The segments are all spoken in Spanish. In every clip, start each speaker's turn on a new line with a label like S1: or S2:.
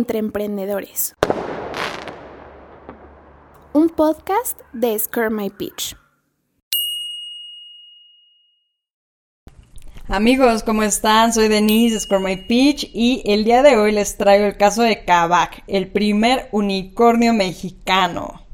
S1: entre emprendedores. Un podcast de Scare My Pitch.
S2: Amigos, ¿cómo están? Soy Denise de Score My Pitch y el día de hoy les traigo el caso de Kavak, el primer unicornio mexicano.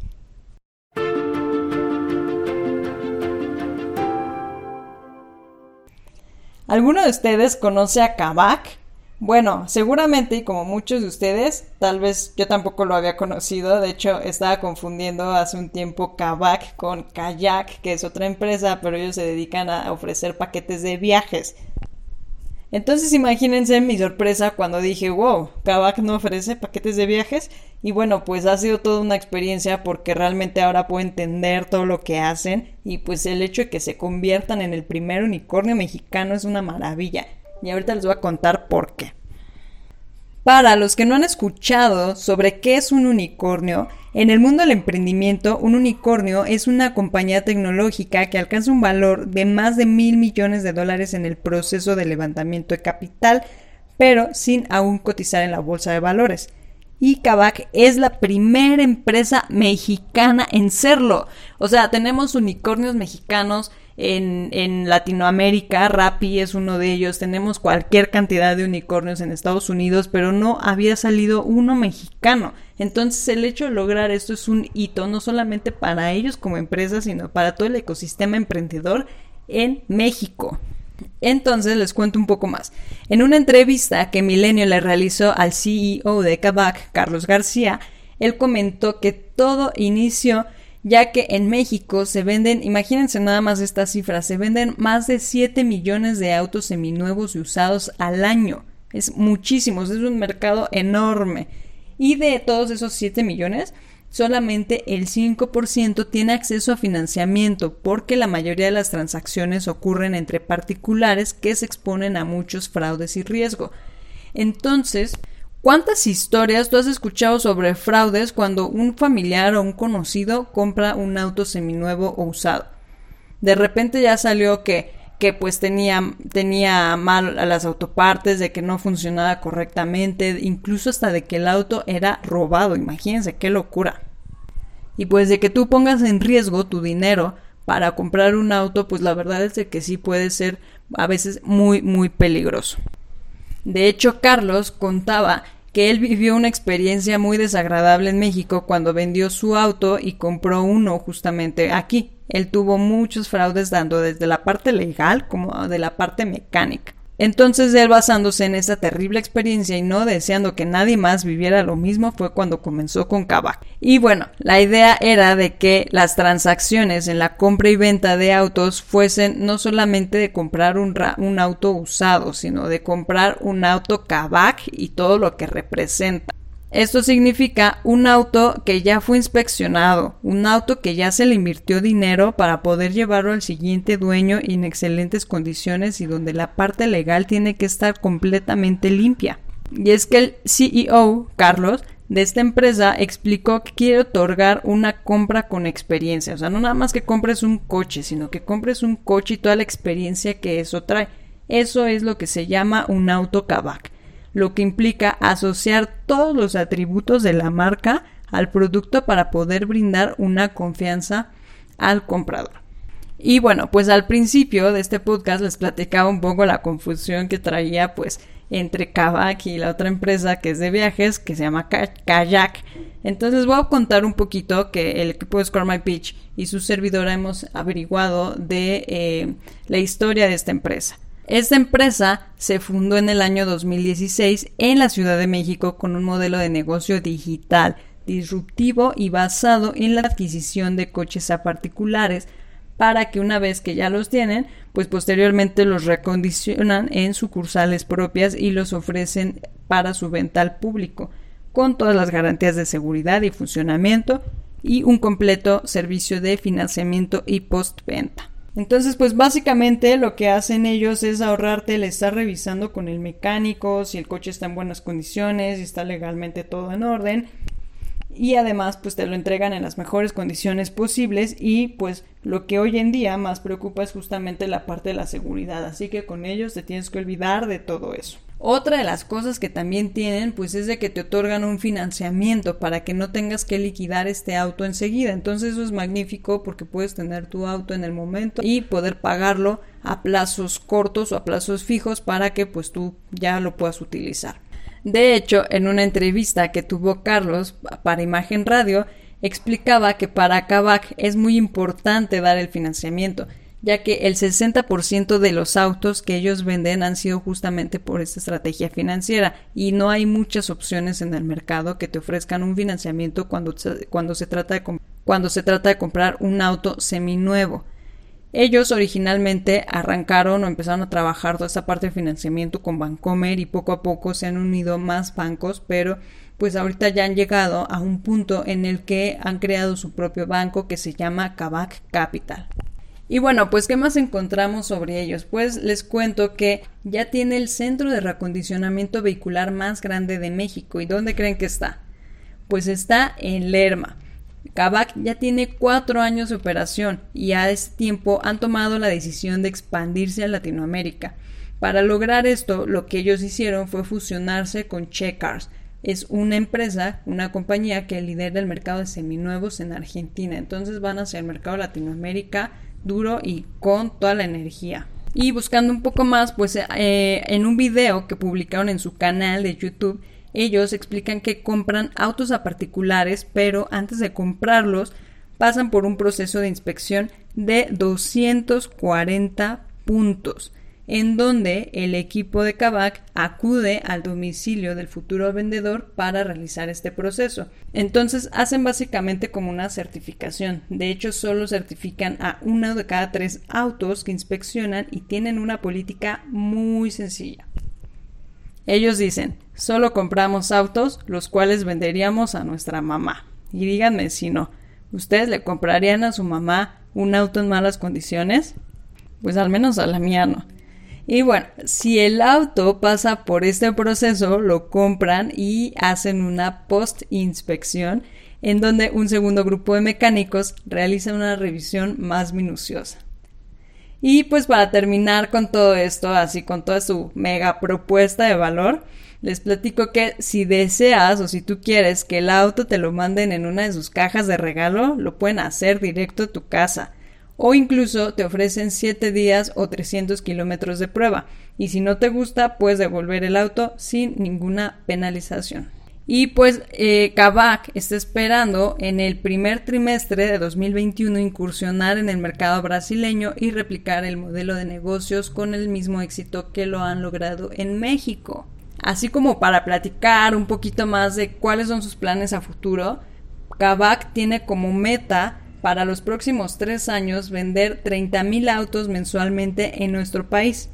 S2: ¿Alguno de ustedes conoce a Kavak? Bueno, seguramente, y como muchos de ustedes, tal vez yo tampoco lo había conocido. De hecho, estaba confundiendo hace un tiempo Kavak con Kayak, que es otra empresa, pero ellos se dedican a ofrecer paquetes de viajes. Entonces imagínense mi sorpresa cuando dije, wow, Kavak no ofrece paquetes de viajes. Y bueno, pues ha sido toda una experiencia porque realmente ahora puedo entender todo lo que hacen y pues el hecho de que se conviertan en el primer unicornio mexicano es una maravilla y ahorita les voy a contar por qué. Para los que no han escuchado sobre qué es un unicornio, en el mundo del emprendimiento, un unicornio es una compañía tecnológica que alcanza un valor de más de mil millones de dólares en el proceso de levantamiento de capital, pero sin aún cotizar en la bolsa de valores. Y Kavak es la primera empresa mexicana en serlo. O sea, tenemos unicornios mexicanos en, Latinoamérica, Rappi es uno de ellos, tenemos cualquier cantidad de unicornios en Estados Unidos, pero no había salido uno mexicano. Entonces el hecho de lograr esto es un hito no solamente para ellos como empresa, sino para todo el ecosistema emprendedor en México. Entonces les cuento un poco más. En una entrevista que Milenio le realizó al CEO de Kavak, Carlos García, él comentó que todo inició ya que en México se venden, imagínense nada más estas cifras, se venden más de 7 millones de autos seminuevos y usados al año. Es muchísimo, es un mercado enorme. Y de todos esos 7 millones, solamente el 5% tiene acceso a financiamiento porque la mayoría de las transacciones ocurren entre particulares que se exponen a muchos fraudes y riesgo. Entonces, ¿Cuántas historias tú has escuchado sobre fraudes cuando un familiar o un conocido compra un auto seminuevo o usado? De repente ya salió que, que pues tenía, tenía mal a las autopartes, de que no funcionaba correctamente, incluso hasta de que el auto era robado. Imagínense qué locura. Y pues de que tú pongas en riesgo tu dinero para comprar un auto, pues la verdad es de que sí puede ser a veces muy, muy peligroso. De hecho, Carlos contaba que él vivió una experiencia muy desagradable en México cuando vendió su auto y compró uno justamente aquí. Él tuvo muchos fraudes dando desde la parte legal como de la parte mecánica. Entonces él basándose en esa terrible experiencia y no deseando que nadie más viviera lo mismo fue cuando comenzó con Kavak. Y bueno, la idea era de que las transacciones en la compra y venta de autos fuesen no solamente de comprar un, un auto usado, sino de comprar un auto Kavak y todo lo que representa. Esto significa un auto que ya fue inspeccionado, un auto que ya se le invirtió dinero para poder llevarlo al siguiente dueño en excelentes condiciones y donde la parte legal tiene que estar completamente limpia. Y es que el CEO, Carlos, de esta empresa explicó que quiere otorgar una compra con experiencia. O sea, no nada más que compres un coche, sino que compres un coche y toda la experiencia que eso trae. Eso es lo que se llama un auto Kavak lo que implica asociar todos los atributos de la marca al producto para poder brindar una confianza al comprador. Y bueno, pues al principio de este podcast les platicaba un poco la confusión que traía pues entre Kavak y la otra empresa que es de viajes que se llama Kayak. Entonces voy a contar un poquito que el equipo de Score My Pitch y su servidora hemos averiguado de eh, la historia de esta empresa. Esta empresa se fundó en el año 2016 en la Ciudad de México con un modelo de negocio digital, disruptivo y basado en la adquisición de coches a particulares para que una vez que ya los tienen, pues posteriormente los recondicionan en sucursales propias y los ofrecen para su venta al público, con todas las garantías de seguridad y funcionamiento y un completo servicio de financiamiento y postventa. Entonces, pues básicamente lo que hacen ellos es ahorrarte el estar revisando con el mecánico si el coche está en buenas condiciones, si está legalmente todo en orden. Y además, pues te lo entregan en las mejores condiciones posibles y pues lo que hoy en día más preocupa es justamente la parte de la seguridad. Así que con ellos te tienes que olvidar de todo eso. Otra de las cosas que también tienen pues es de que te otorgan un financiamiento para que no tengas que liquidar este auto enseguida. Entonces eso es magnífico porque puedes tener tu auto en el momento y poder pagarlo a plazos cortos o a plazos fijos para que pues tú ya lo puedas utilizar. De hecho, en una entrevista que tuvo Carlos para Imagen Radio, explicaba que para Kavak es muy importante dar el financiamiento, ya que el 60% de los autos que ellos venden han sido justamente por esta estrategia financiera y no hay muchas opciones en el mercado que te ofrezcan un financiamiento cuando, cuando, se, trata de, cuando se trata de comprar un auto seminuevo. Ellos originalmente arrancaron o empezaron a trabajar toda esta parte de financiamiento con Bancomer y poco a poco se han unido más bancos, pero pues ahorita ya han llegado a un punto en el que han creado su propio banco que se llama Kavak Capital. Y bueno, pues ¿qué más encontramos sobre ellos? Pues les cuento que ya tiene el centro de reacondicionamiento vehicular más grande de México. ¿Y dónde creen que está? Pues está en Lerma. Kavak ya tiene cuatro años de operación y a ese tiempo han tomado la decisión de expandirse a Latinoamérica. Para lograr esto, lo que ellos hicieron fue fusionarse con Checkars. Es una empresa, una compañía que lidera el mercado de seminuevos en Argentina. Entonces van hacia el mercado Latinoamérica duro y con toda la energía. Y buscando un poco más, pues eh, en un video que publicaron en su canal de YouTube, ellos explican que compran autos a particulares, pero antes de comprarlos pasan por un proceso de inspección de 240 puntos en donde el equipo de Kavak acude al domicilio del futuro vendedor para realizar este proceso. Entonces hacen básicamente como una certificación. De hecho, solo certifican a uno de cada tres autos que inspeccionan y tienen una política muy sencilla. Ellos dicen, solo compramos autos los cuales venderíamos a nuestra mamá. Y díganme si no, ¿ustedes le comprarían a su mamá un auto en malas condiciones? Pues al menos a la mía no. Y bueno, si el auto pasa por este proceso, lo compran y hacen una post-inspección en donde un segundo grupo de mecánicos realiza una revisión más minuciosa. Y pues para terminar con todo esto, así con toda su mega propuesta de valor, les platico que si deseas o si tú quieres que el auto te lo manden en una de sus cajas de regalo, lo pueden hacer directo a tu casa o incluso te ofrecen 7 días o 300 kilómetros de prueba y si no te gusta puedes devolver el auto sin ninguna penalización. Y pues eh, Kavak está esperando en el primer trimestre de 2021 incursionar en el mercado brasileño y replicar el modelo de negocios con el mismo éxito que lo han logrado en México. Así como para platicar un poquito más de cuáles son sus planes a futuro, Kavak tiene como meta para los próximos tres años vender 30.000 autos mensualmente en nuestro país.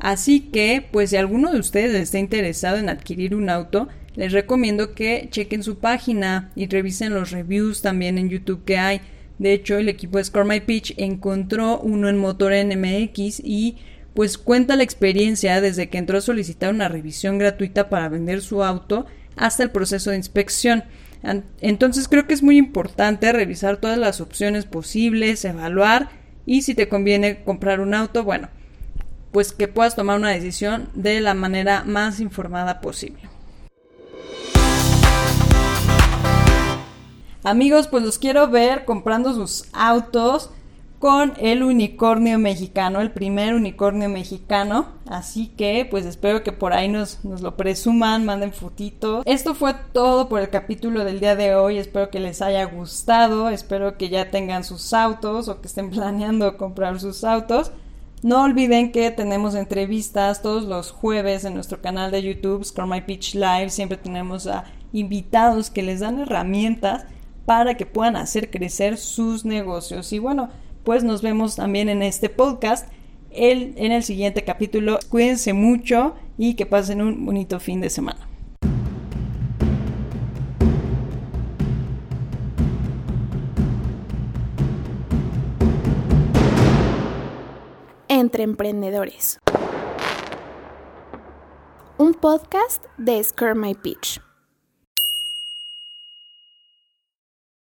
S2: Así que, pues si alguno de ustedes está interesado en adquirir un auto, les recomiendo que chequen su página y revisen los reviews también en YouTube que hay. De hecho, el equipo de Score My Pitch encontró uno en Motor NMX y pues cuenta la experiencia desde que entró a solicitar una revisión gratuita para vender su auto hasta el proceso de inspección. Entonces creo que es muy importante revisar todas las opciones posibles, evaluar y si te conviene comprar un auto, bueno, pues que puedas tomar una decisión de la manera más informada posible. Amigos, pues los quiero ver comprando sus autos con el unicornio mexicano, el primer unicornio mexicano. Así que pues espero que por ahí nos, nos, lo presuman, manden fotitos. Esto fue todo por el capítulo del día de hoy. Espero que les haya gustado. Espero que ya tengan sus autos o que estén planeando comprar sus autos. No olviden que tenemos entrevistas todos los jueves en nuestro canal de YouTube, Score My Pitch Live. Siempre tenemos a invitados que les dan herramientas para que puedan hacer crecer sus negocios. Y bueno, pues nos vemos también en este podcast el, en el siguiente capítulo. Cuídense mucho y que pasen un bonito fin de semana.
S1: Entre Emprendedores. Un podcast de Scare My Pitch.